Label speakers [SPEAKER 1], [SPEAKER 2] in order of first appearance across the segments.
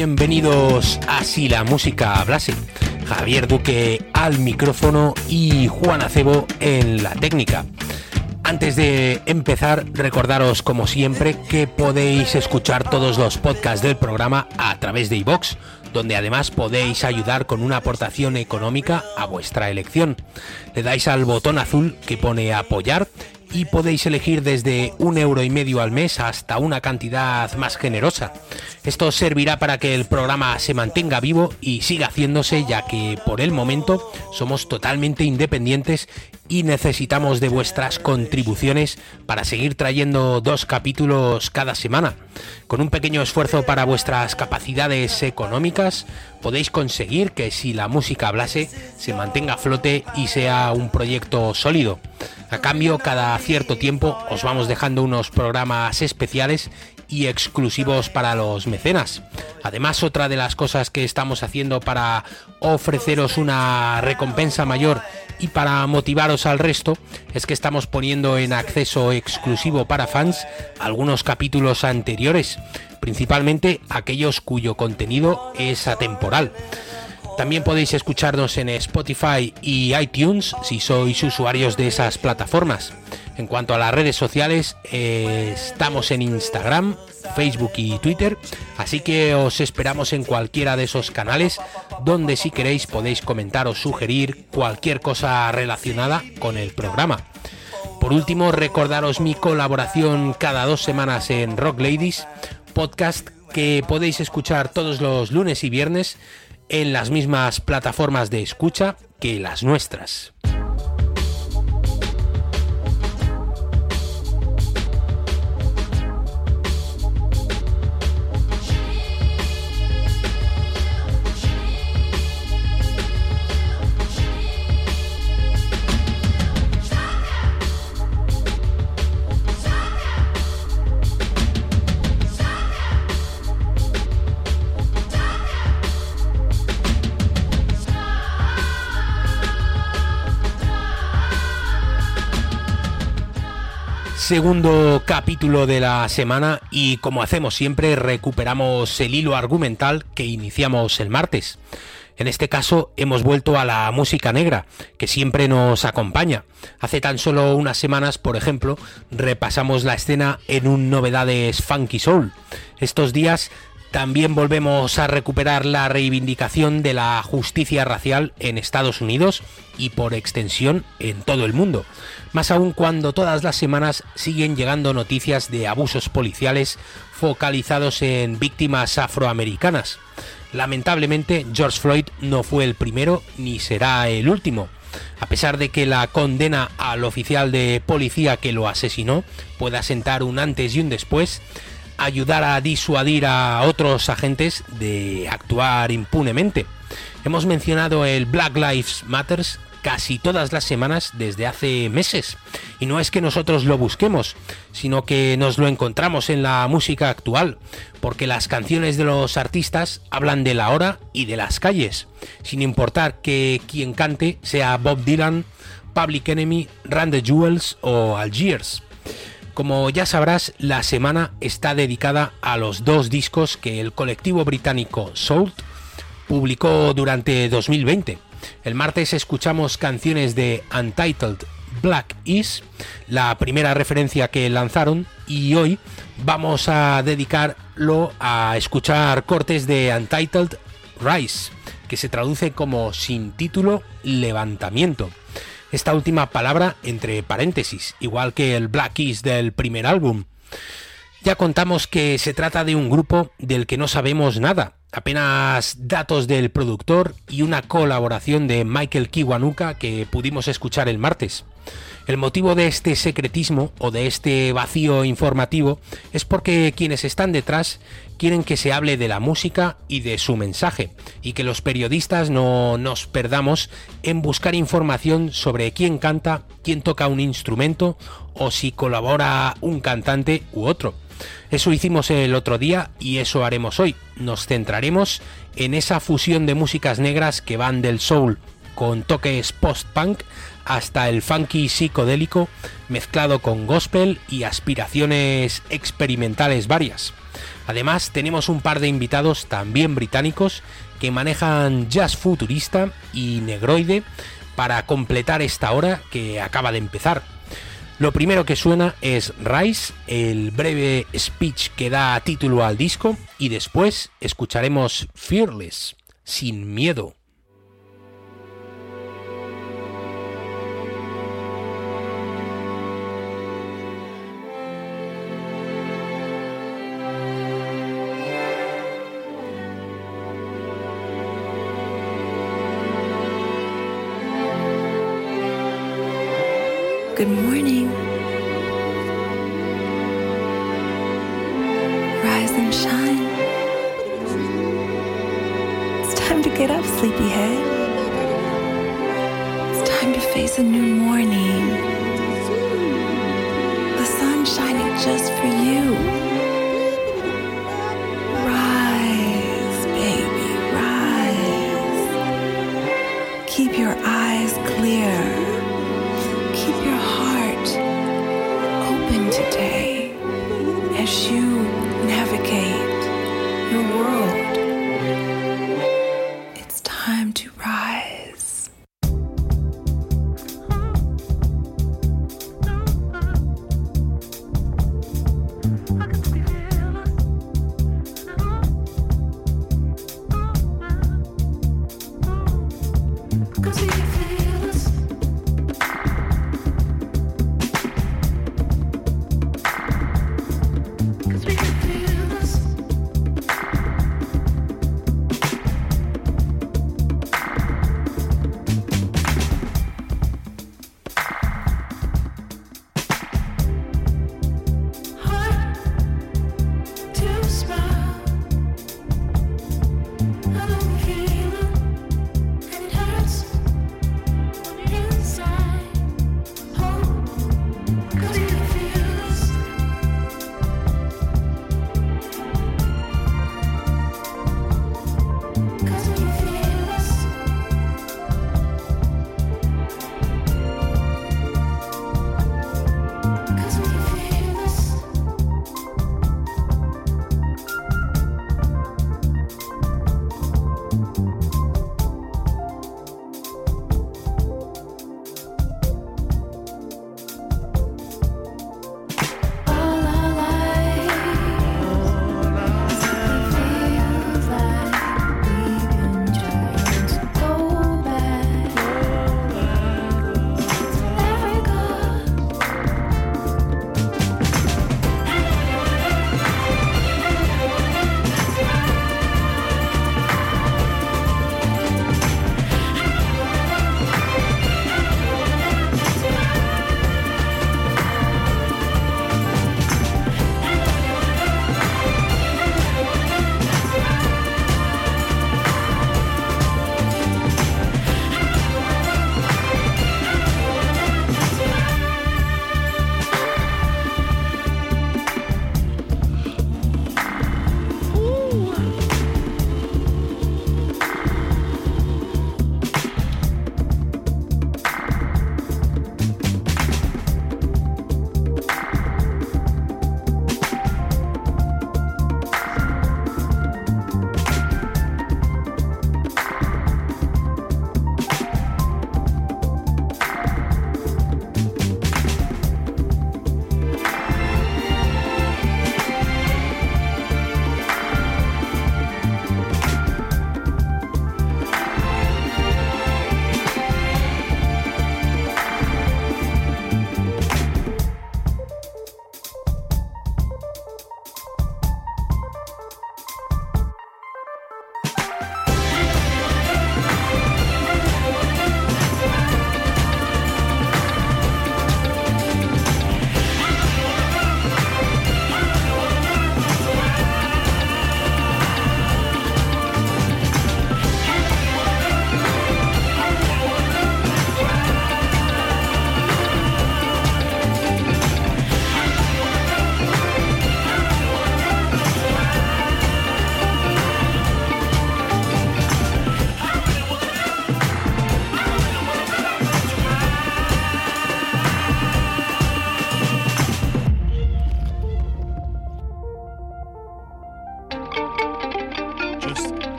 [SPEAKER 1] bienvenidos a Si la música hablase. Javier Duque al micrófono y Juan Acebo en la técnica. Antes de empezar, recordaros como siempre que podéis escuchar todos los podcasts del programa a través de iVox, donde además podéis ayudar con una aportación económica a vuestra elección. Le dais al botón azul que pone apoyar y podéis elegir desde un euro y medio al mes hasta una cantidad más generosa. Esto servirá para que el programa se mantenga vivo y siga haciéndose ya que por el momento somos totalmente independientes y necesitamos de vuestras contribuciones para seguir trayendo dos capítulos cada semana. Con un pequeño esfuerzo para vuestras capacidades económicas podéis conseguir que si la música hablase se mantenga a flote y sea un proyecto sólido. A cambio, cada cierto tiempo os vamos dejando unos programas especiales y exclusivos para los mecenas. Además, otra de las cosas que estamos haciendo para ofreceros una recompensa mayor y para motivaros al resto es que estamos poniendo en acceso exclusivo para fans algunos capítulos anteriores, principalmente aquellos cuyo contenido es atemporal. También podéis escucharnos en Spotify y iTunes si sois usuarios de esas plataformas. En cuanto a las redes sociales, eh, estamos en Instagram, Facebook y Twitter, así que os esperamos en cualquiera de esos canales donde si queréis podéis comentar o sugerir cualquier cosa relacionada con el programa. Por último, recordaros mi colaboración cada dos semanas en Rock Ladies, podcast que podéis escuchar todos los lunes y viernes en las mismas plataformas de escucha que las nuestras. Segundo capítulo de la semana y como hacemos siempre recuperamos el hilo argumental que iniciamos el martes. En este caso hemos vuelto a la música negra, que siempre nos acompaña. Hace tan solo unas semanas, por ejemplo, repasamos la escena en un novedades Funky Soul. Estos días también volvemos a recuperar la reivindicación de la justicia racial en Estados Unidos y por extensión en todo el mundo, más aún cuando todas las semanas siguen llegando noticias de abusos policiales focalizados en víctimas afroamericanas. Lamentablemente, George Floyd no fue el primero ni será el último. A pesar de que la condena al oficial de policía que lo asesinó pueda sentar un antes y un después, ayudar a disuadir a otros agentes de actuar impunemente. Hemos mencionado el Black Lives Matters casi todas las semanas desde hace meses. Y no es que nosotros lo busquemos, sino que nos lo encontramos en la música actual, porque las canciones de los artistas hablan de la hora y de las calles, sin importar que quien cante sea Bob Dylan, Public Enemy, Randy Jewels o Algiers. Como ya sabrás, la semana está dedicada a los dos discos que el colectivo británico Soul publicó durante 2020. El martes escuchamos canciones de Untitled Black Is, la primera referencia que lanzaron, y hoy vamos a dedicarlo a escuchar cortes de Untitled Rise, que se traduce como sin título levantamiento esta última palabra entre paréntesis, igual que el Black Keys del primer álbum. Ya contamos que se trata de un grupo del que no sabemos nada, apenas datos del productor y una colaboración de Michael Kiwanuka que pudimos escuchar el martes. El motivo de este secretismo o de este vacío informativo es porque quienes están detrás quieren que se hable de la música y de su mensaje, y que los periodistas no nos perdamos en buscar información sobre quién canta, quién toca un instrumento o si colabora un cantante u otro. Eso hicimos el otro día y eso haremos hoy. Nos centraremos en esa fusión de músicas negras que van del soul con toques post-punk hasta el funky psicodélico mezclado con gospel y aspiraciones experimentales varias.
[SPEAKER 2] Además, tenemos un par de invitados también británicos que manejan jazz futurista y negroide para completar esta hora que acaba de empezar. Lo primero que suena es Rise, el breve speech que da título al disco, y después escucharemos Fearless, sin miedo.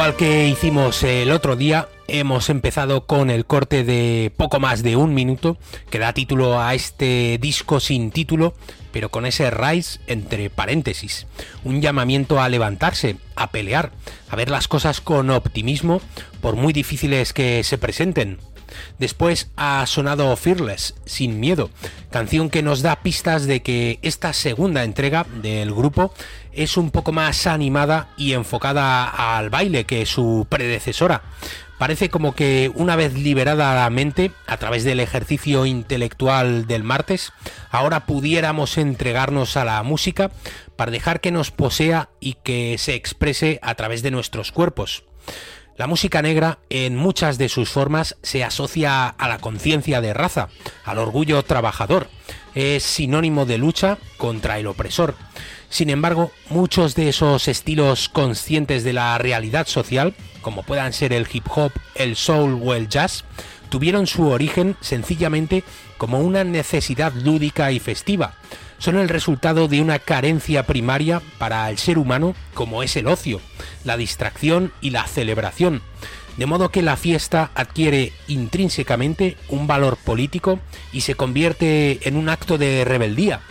[SPEAKER 1] Igual que hicimos el otro día, hemos empezado con el corte de poco más de un minuto que da título a este disco sin título, pero con ese rise entre paréntesis. Un llamamiento a levantarse, a pelear, a ver las cosas con optimismo, por muy difíciles que se presenten. Después ha sonado Fearless, Sin Miedo, canción que nos da pistas de que esta segunda entrega del grupo es un poco más animada y enfocada al baile que su predecesora. Parece como que una vez liberada la mente a través del ejercicio intelectual del martes, ahora pudiéramos entregarnos a la música para dejar que nos posea y que se exprese a través de nuestros cuerpos. La música negra en muchas de sus formas se asocia a la conciencia de raza, al orgullo trabajador. Es sinónimo de lucha contra el opresor. Sin embargo, muchos de esos estilos conscientes de la realidad social, como puedan ser el hip hop, el soul o el jazz, tuvieron su origen sencillamente como una necesidad lúdica y festiva. Son el resultado de una carencia primaria para el ser humano como es el ocio, la distracción y la celebración. De modo que la fiesta adquiere intrínsecamente un valor político y se convierte en un acto de rebeldía,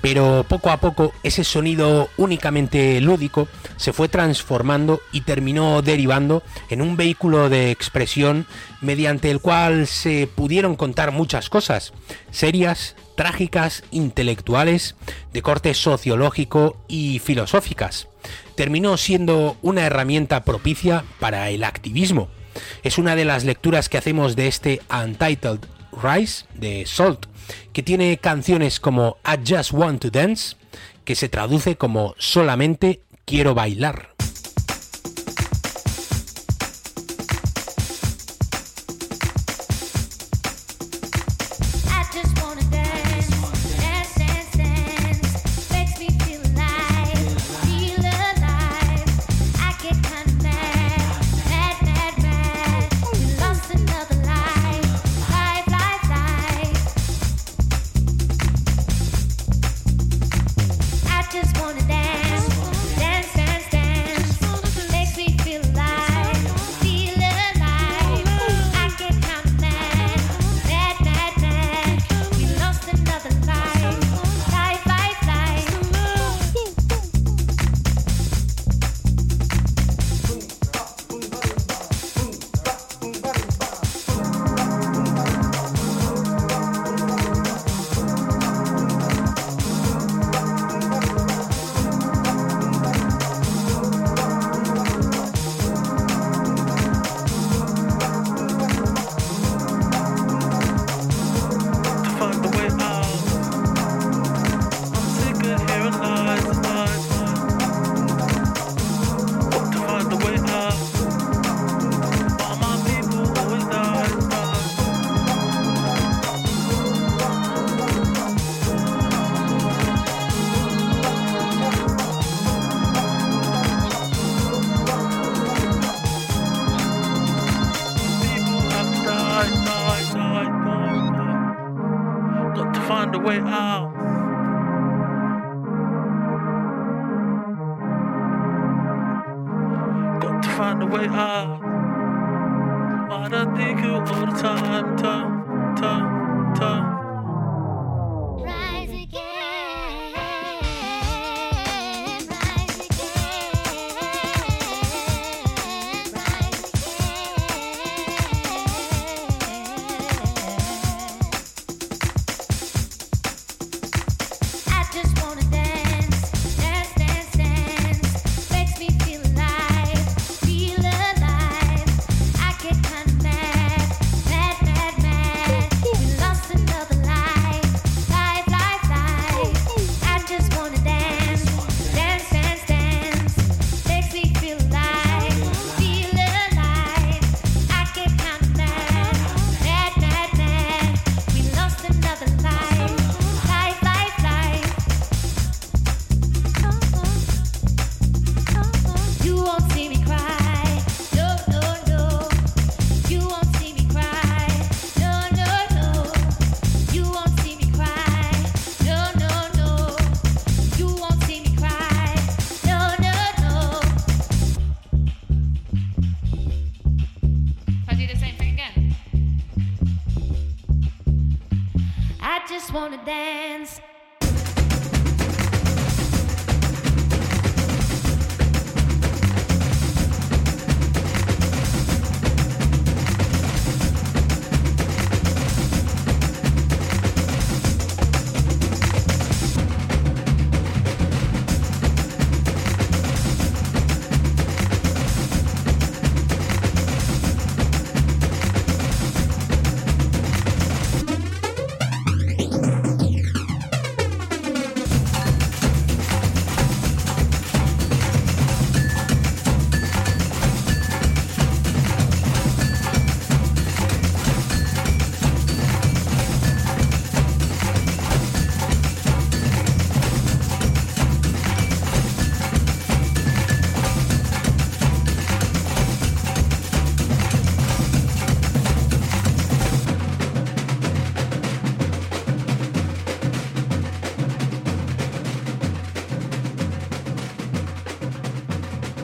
[SPEAKER 1] pero poco a poco ese sonido únicamente lúdico se fue transformando y terminó derivando en un vehículo de expresión mediante el cual se pudieron contar muchas cosas, serias, trágicas, intelectuales, de corte sociológico y filosóficas. Terminó siendo una herramienta propicia para el activismo. Es una de las lecturas que hacemos de este Untitled Rise de Salt, que tiene canciones como I Just Want to Dance, que se traduce como solamente quiero bailar.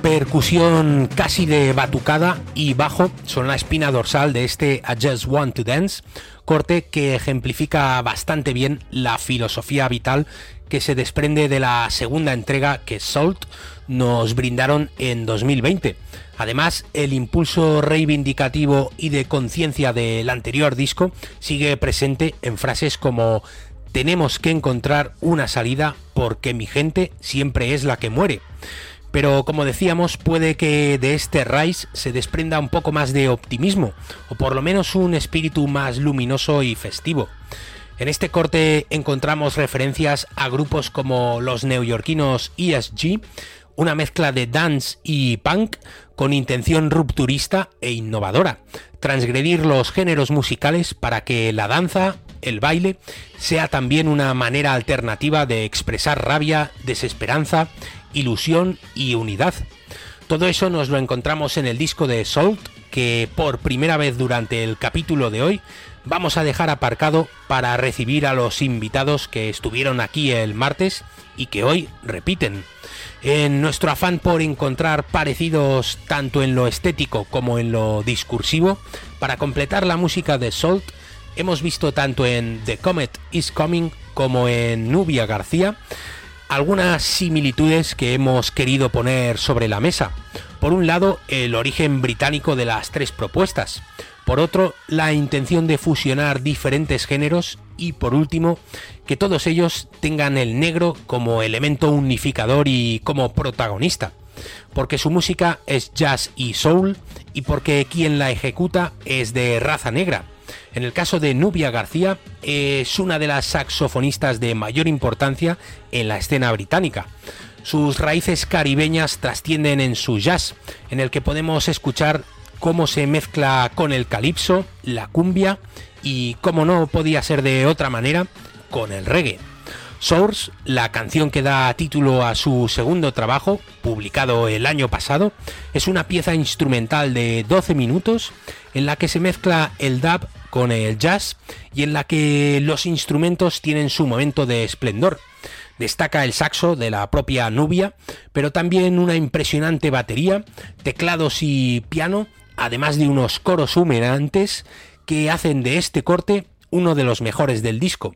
[SPEAKER 1] Percusión casi de batucada y bajo son la espina dorsal de este I Just Want to Dance, corte que ejemplifica bastante bien la filosofía vital que se desprende de la segunda entrega que Salt nos brindaron en 2020. Además, el impulso reivindicativo y de conciencia del anterior disco sigue presente en frases como tenemos que encontrar una salida porque mi gente siempre es la que muere. Pero como decíamos, puede que de este Rise se desprenda un poco más de optimismo, o por lo menos un espíritu más luminoso y festivo. En este corte encontramos referencias a grupos como los neoyorquinos ESG, una mezcla de dance y punk con intención rupturista e innovadora, transgredir los géneros musicales para que la danza, el baile, sea también una manera alternativa de expresar rabia, desesperanza ilusión y unidad. Todo eso nos lo encontramos en el disco de Salt, que por primera vez durante el capítulo de hoy vamos a dejar aparcado para recibir a los invitados que estuvieron aquí el martes y que hoy repiten. En nuestro afán por encontrar parecidos tanto en lo estético como en lo discursivo, para completar la música de Salt, hemos visto tanto en The Comet is Coming como en Nubia García algunas similitudes que hemos querido poner sobre la mesa. Por un lado, el origen británico de las tres propuestas. Por otro, la intención de fusionar diferentes géneros. Y por último, que todos ellos tengan el negro como elemento unificador y como protagonista. Porque su música es jazz y soul y porque quien la ejecuta es de raza negra en el caso de Nubia García, es una de las saxofonistas de mayor importancia en la escena británica. Sus raíces caribeñas trascienden en su jazz, en el que podemos escuchar cómo se mezcla con el calipso, la cumbia y, como no podía ser de otra manera, con el reggae. Source, la canción que da título a su segundo trabajo, publicado el año pasado, es una pieza instrumental de 12 minutos en la que se mezcla el dub con el jazz y en la que los instrumentos tienen su momento de esplendor. Destaca el saxo de la propia Nubia, pero también una impresionante batería, teclados y piano, además de unos coros humeantes que hacen de este corte uno de los mejores del disco.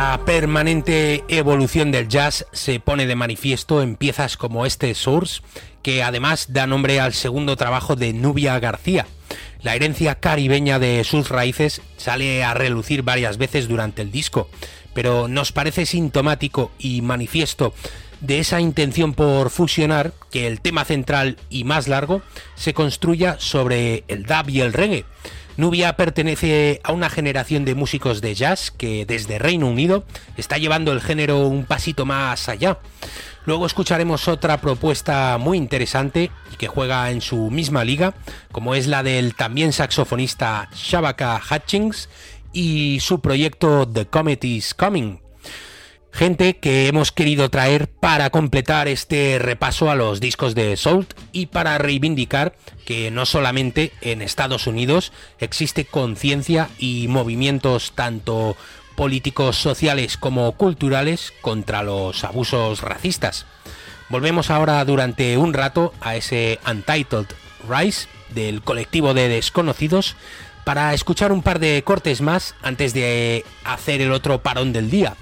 [SPEAKER 1] La permanente evolución del jazz se pone de manifiesto en piezas como este Source, que además da nombre al segundo trabajo de Nubia García. La herencia caribeña de sus raíces sale a relucir varias veces durante el disco, pero nos parece sintomático y manifiesto de esa intención por fusionar que el tema central y más largo se construya sobre el dub y el reggae Nubia pertenece a una generación de músicos de jazz que desde Reino Unido está llevando el género un pasito más allá. Luego escucharemos otra propuesta muy interesante y que juega en su misma liga, como es la del también saxofonista Shabaka Hutchings y su proyecto The Comet is Coming, Gente que hemos querido traer para completar este repaso a los discos de Salt y para reivindicar que no solamente en Estados Unidos existe conciencia y movimientos tanto políticos, sociales como culturales contra los abusos racistas. Volvemos ahora durante un rato a ese Untitled Rise del colectivo de desconocidos para escuchar un par de cortes más antes de hacer el otro parón del día.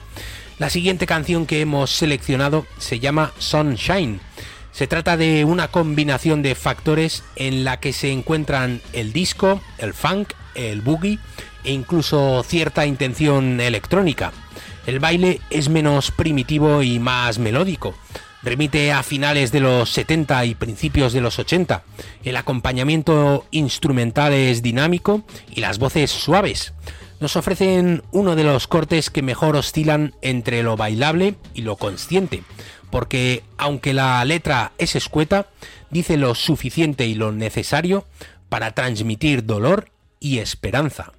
[SPEAKER 1] La siguiente canción que hemos seleccionado se llama Sunshine. Se trata de una combinación de factores en la que se encuentran el disco, el funk, el boogie e incluso cierta intención electrónica. El baile es menos primitivo y más melódico. Remite a finales de los 70 y principios de los 80. El acompañamiento instrumental es dinámico y las voces suaves nos ofrecen uno de los cortes que mejor oscilan entre lo bailable y lo consciente, porque aunque la letra es escueta, dice lo suficiente y lo necesario para transmitir dolor y esperanza.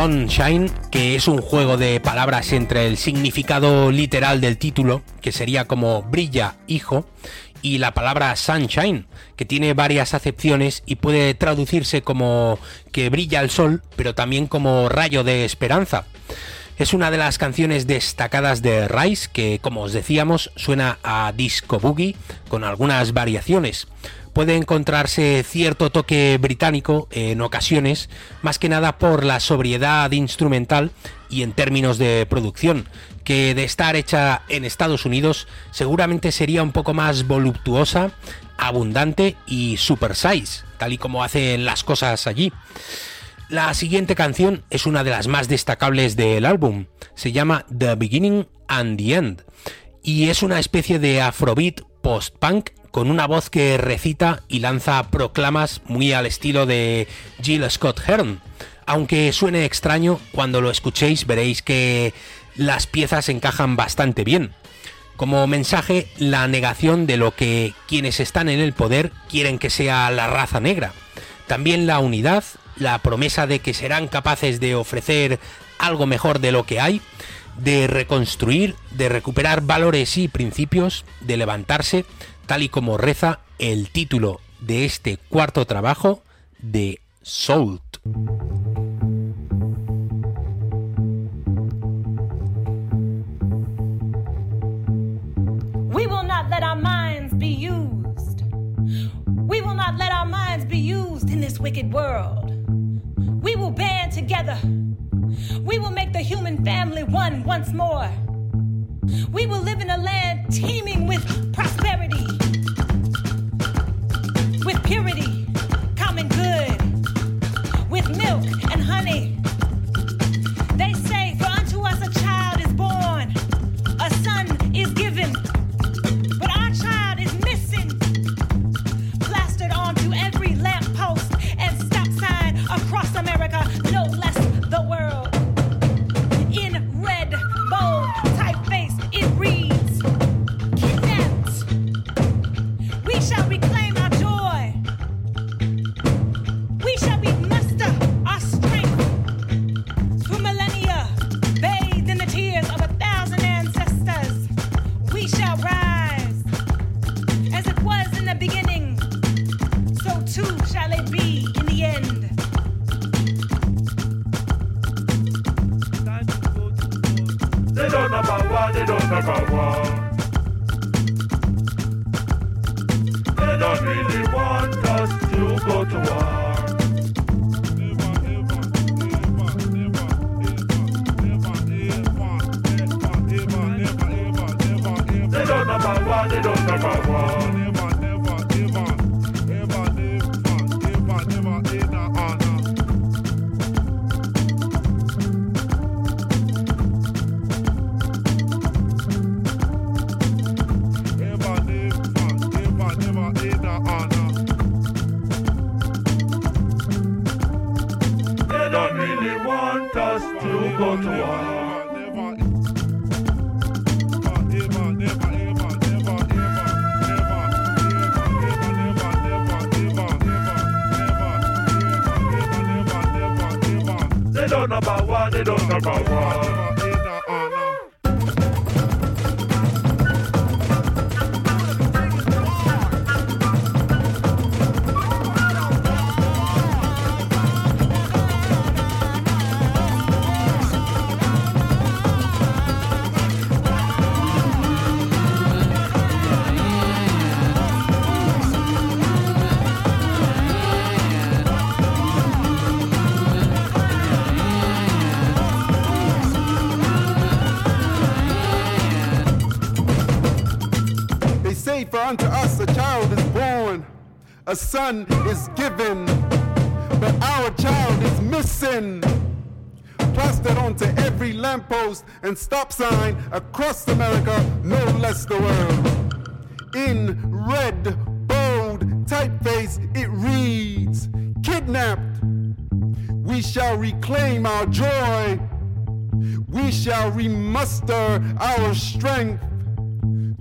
[SPEAKER 1] Sunshine, que es un juego de palabras entre el significado literal del título, que sería como brilla, hijo, y la palabra sunshine, que tiene varias acepciones y puede traducirse como que brilla el sol, pero también como rayo de esperanza. Es una de las canciones destacadas de Rice que, como os decíamos, suena a disco boogie con algunas variaciones puede encontrarse cierto toque británico en ocasiones, más que nada por la sobriedad instrumental y en términos de producción, que de estar hecha en Estados Unidos seguramente sería un poco más voluptuosa, abundante y super size, tal y como hacen las cosas allí. La siguiente canción es una de las más destacables del álbum, se llama The Beginning and the End, y es una especie de afrobeat post-punk con una voz que recita y lanza proclamas muy al estilo de Jill Scott Hearn. Aunque suene extraño, cuando lo escuchéis veréis que las piezas encajan bastante bien. Como mensaje, la negación de lo que quienes están en el poder quieren que sea la raza negra. También la unidad, la promesa de que serán capaces de ofrecer algo mejor de lo que hay, de reconstruir, de recuperar valores y principios, de levantarse, tal y como reza el título de este cuarto trabajo de Salt.
[SPEAKER 3] We will not let our minds be used. We will not let our minds be used in this wicked world. We will band together. We will make the human family one once more. We will live in a land teeming with prosperity, with purity, common good, with milk and honey.
[SPEAKER 4] They
[SPEAKER 5] say, For unto us a child number one. A son is given, but our child is missing. Plastered onto every lamppost and stop sign across America, no less the world. In red, bold typeface, it reads Kidnapped. We shall reclaim our joy. We shall remuster our strength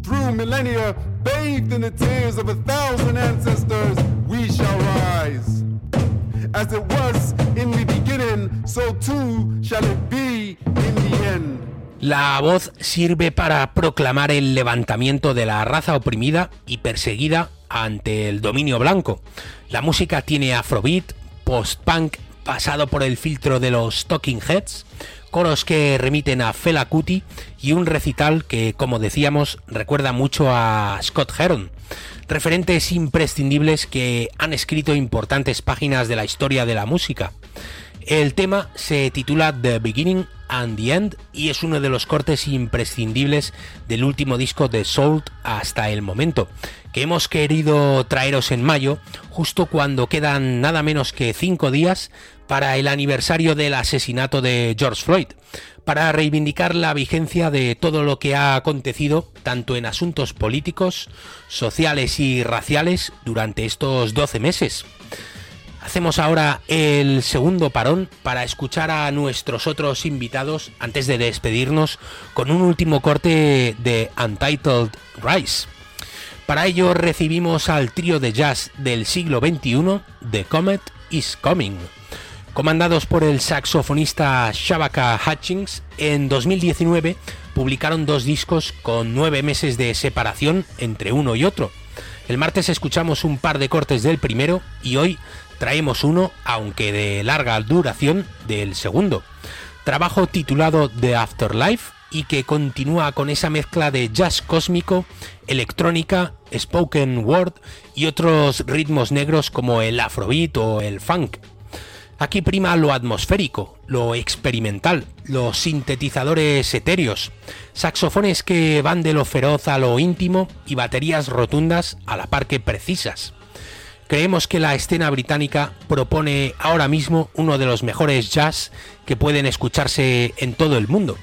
[SPEAKER 5] through millennia, bathed in the tears of a thousand ancestors, we shall rise. As it was in the beginning, so too shall it be in the end.
[SPEAKER 1] La voz sirve para proclamar el levantamiento de la raza oprimida y perseguida ante el dominio blanco. La música tiene afrobeat, post-punk pasado por el filtro de los Talking Heads, coros que remiten a Fela Kuti y un recital que, como decíamos, recuerda mucho a Scott Heron. Referentes imprescindibles que han escrito importantes páginas de la historia de la música. El tema se titula The Beginning and the End y es uno de los cortes imprescindibles del último disco de Soul hasta el momento, que hemos querido traeros en mayo, justo cuando quedan nada menos que cinco días para el aniversario del asesinato de George Floyd, para reivindicar la vigencia de todo lo que ha acontecido tanto en asuntos políticos, sociales y raciales durante estos 12 meses. Hacemos ahora el segundo parón para escuchar a nuestros otros invitados antes de despedirnos con un último corte de Untitled Rise. Para ello recibimos al trío de jazz del siglo XXI, The Comet is Coming. Comandados por el saxofonista Shabaka Hutchings, en 2019 publicaron dos discos con nueve meses de separación entre uno y otro. El martes escuchamos un par de cortes del primero y hoy traemos uno, aunque de larga duración, del segundo. Trabajo titulado The Afterlife y que continúa con esa mezcla de jazz cósmico, electrónica, spoken word y otros ritmos negros como el afrobeat o el funk. Aquí prima lo atmosférico, lo experimental, los sintetizadores etéreos, saxofones que van de lo feroz a lo íntimo y baterías rotundas a la par que precisas. Creemos que la escena británica propone ahora mismo uno de los mejores jazz que pueden escucharse en todo el mundo.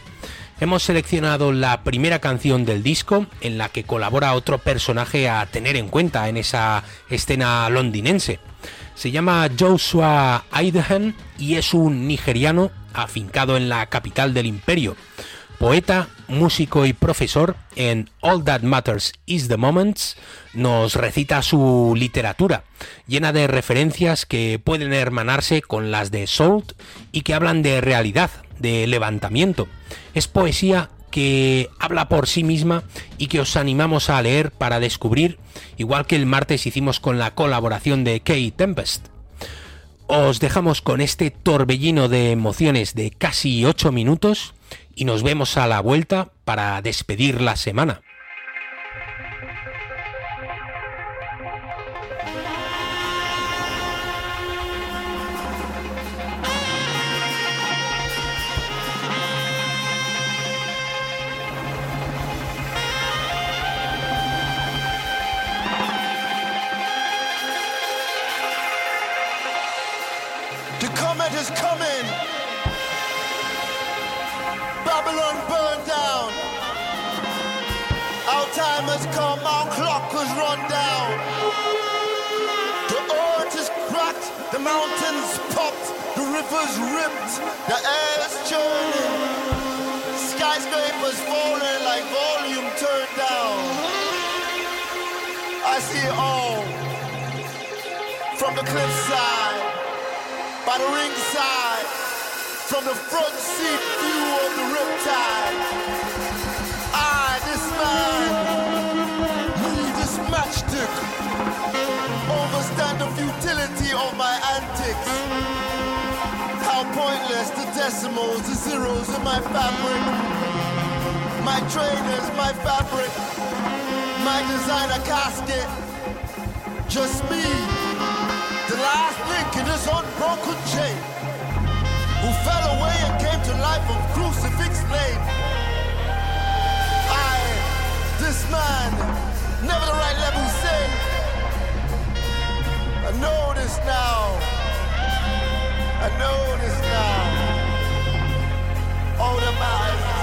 [SPEAKER 1] Hemos seleccionado la primera canción del disco en la que colabora otro personaje a tener en cuenta en esa escena londinense. Se llama Joshua Aidehan y es un nigeriano afincado en la capital del imperio. Poeta, músico y profesor en All That Matters Is the Moments, nos recita su literatura, llena de referencias que pueden hermanarse con las de Soul y que hablan de realidad, de levantamiento. Es poesía que habla por sí misma y que os animamos a leer para descubrir, igual que el martes hicimos con la colaboración de Kay Tempest. Os dejamos con este torbellino de emociones de casi 8 minutos y nos vemos a la vuelta para despedir la semana.
[SPEAKER 6] Come, clock has run down. The earth is cracked, the mountains popped, the rivers ripped, the air is churning. Skyscrapers falling like volume turned down. I see it all from the cliffside by the ringside, from the front seat view of the riptide. Futility of my antics. How pointless the decimals, the zeros in my fabric, my trainers, my fabric, my designer casket, just me the last link in this unbroken chain, who fell away and came to life on crucifix lane. I, this man, never the right level say. Know this now. I know this now. All the matters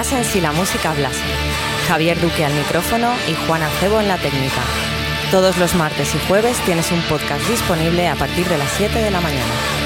[SPEAKER 7] hablasen si la música hablase. Javier Duque al micrófono y Juan Acebo en la técnica. Todos los martes y jueves tienes un podcast disponible a partir de las 7 de la mañana.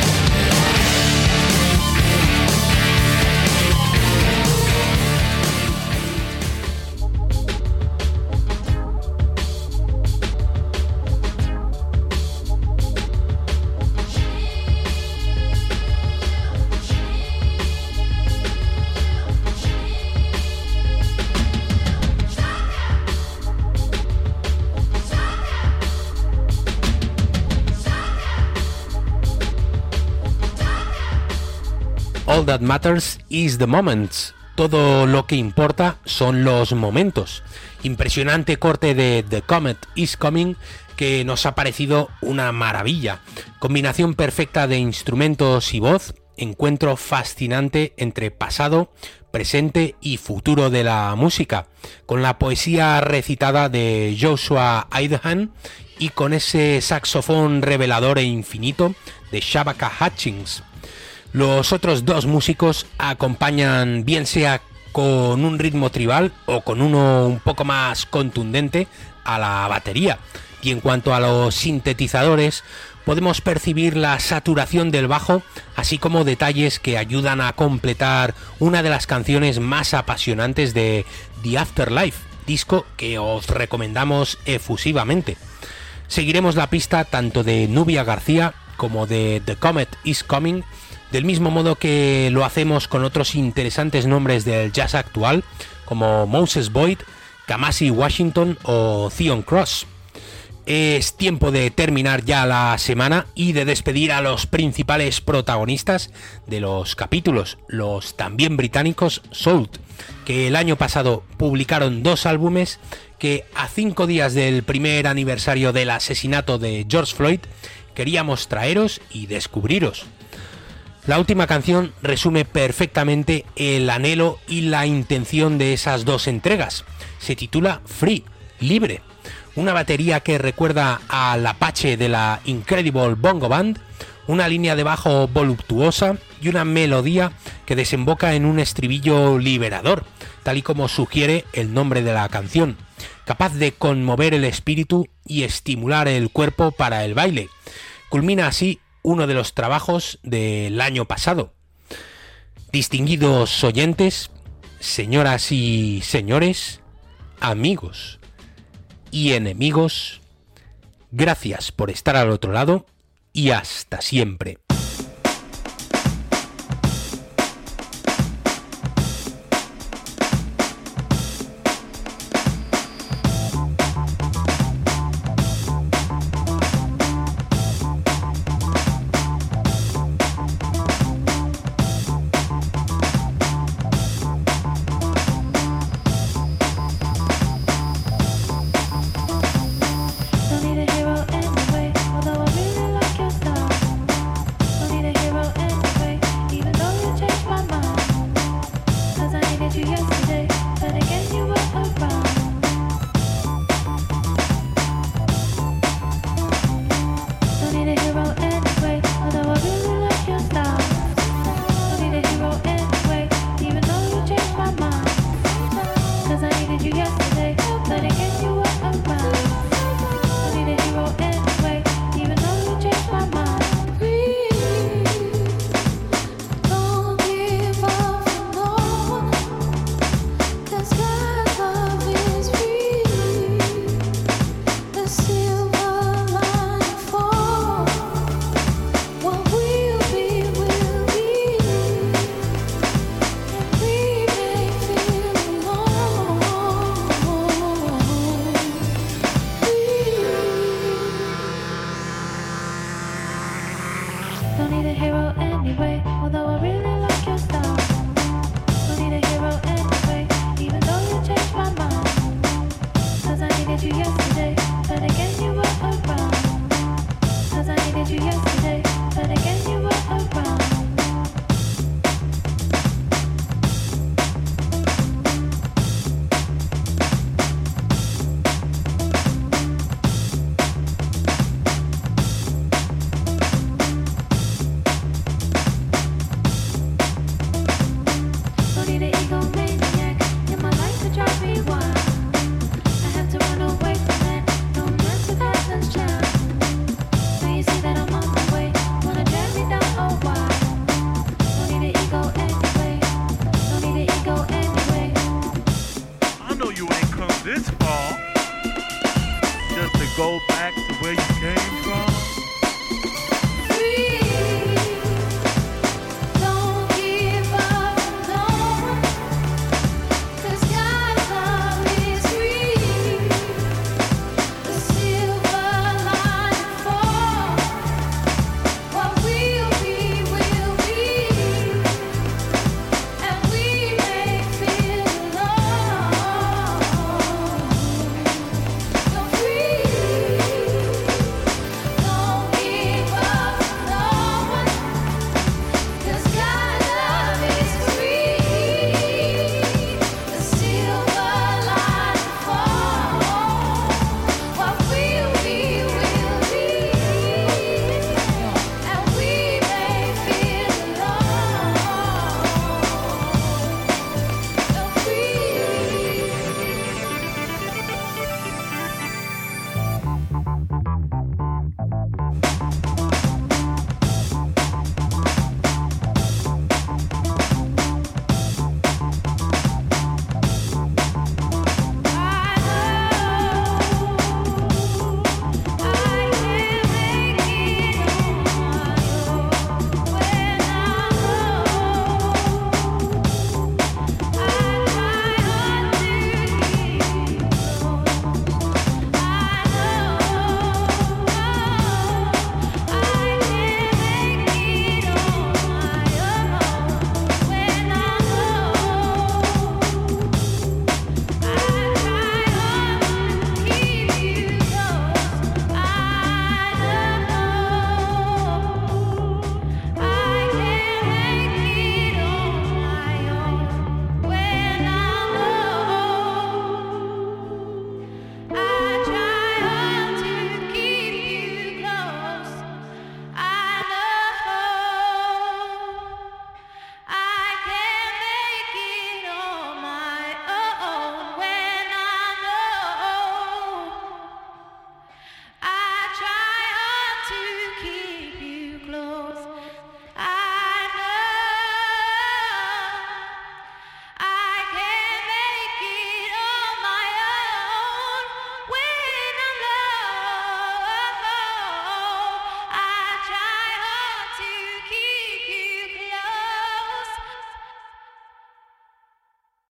[SPEAKER 1] All That Matters is the Moments. Todo lo que importa son los momentos. Impresionante corte de The Comet is Coming que nos ha parecido una maravilla. Combinación perfecta de instrumentos y voz, encuentro fascinante entre pasado, presente y futuro de la música, con la poesía recitada de Joshua Idahan y con ese saxofón revelador e infinito de Shabaka Hutchings. Los otros dos músicos acompañan bien sea con un ritmo tribal o con uno un poco más contundente a la batería. Y en cuanto a los sintetizadores, podemos percibir la saturación del bajo, así como detalles que ayudan a completar una de las canciones más apasionantes de The Afterlife, disco que os recomendamos efusivamente. Seguiremos la pista tanto de Nubia García como de The Comet is Coming, del mismo modo que lo hacemos con otros interesantes nombres del jazz actual, como Moses Boyd, Kamasi Washington o Theon Cross. Es tiempo de terminar ya la semana y de despedir a los principales protagonistas de los capítulos, los también británicos Salt, que el año pasado publicaron dos álbumes que a cinco días del primer aniversario del asesinato de George Floyd queríamos traeros y descubriros. La última canción resume perfectamente el anhelo y la intención de esas dos entregas. Se titula Free, libre. Una batería que recuerda al Apache de la Incredible Bongo Band, una línea de bajo voluptuosa y una melodía que desemboca en un estribillo liberador, tal y como sugiere el nombre de la canción, capaz de conmover el espíritu y estimular el cuerpo para el baile. Culmina así uno de los trabajos del año pasado. Distinguidos oyentes, señoras y señores, amigos y enemigos, gracias por estar al otro lado y hasta siempre.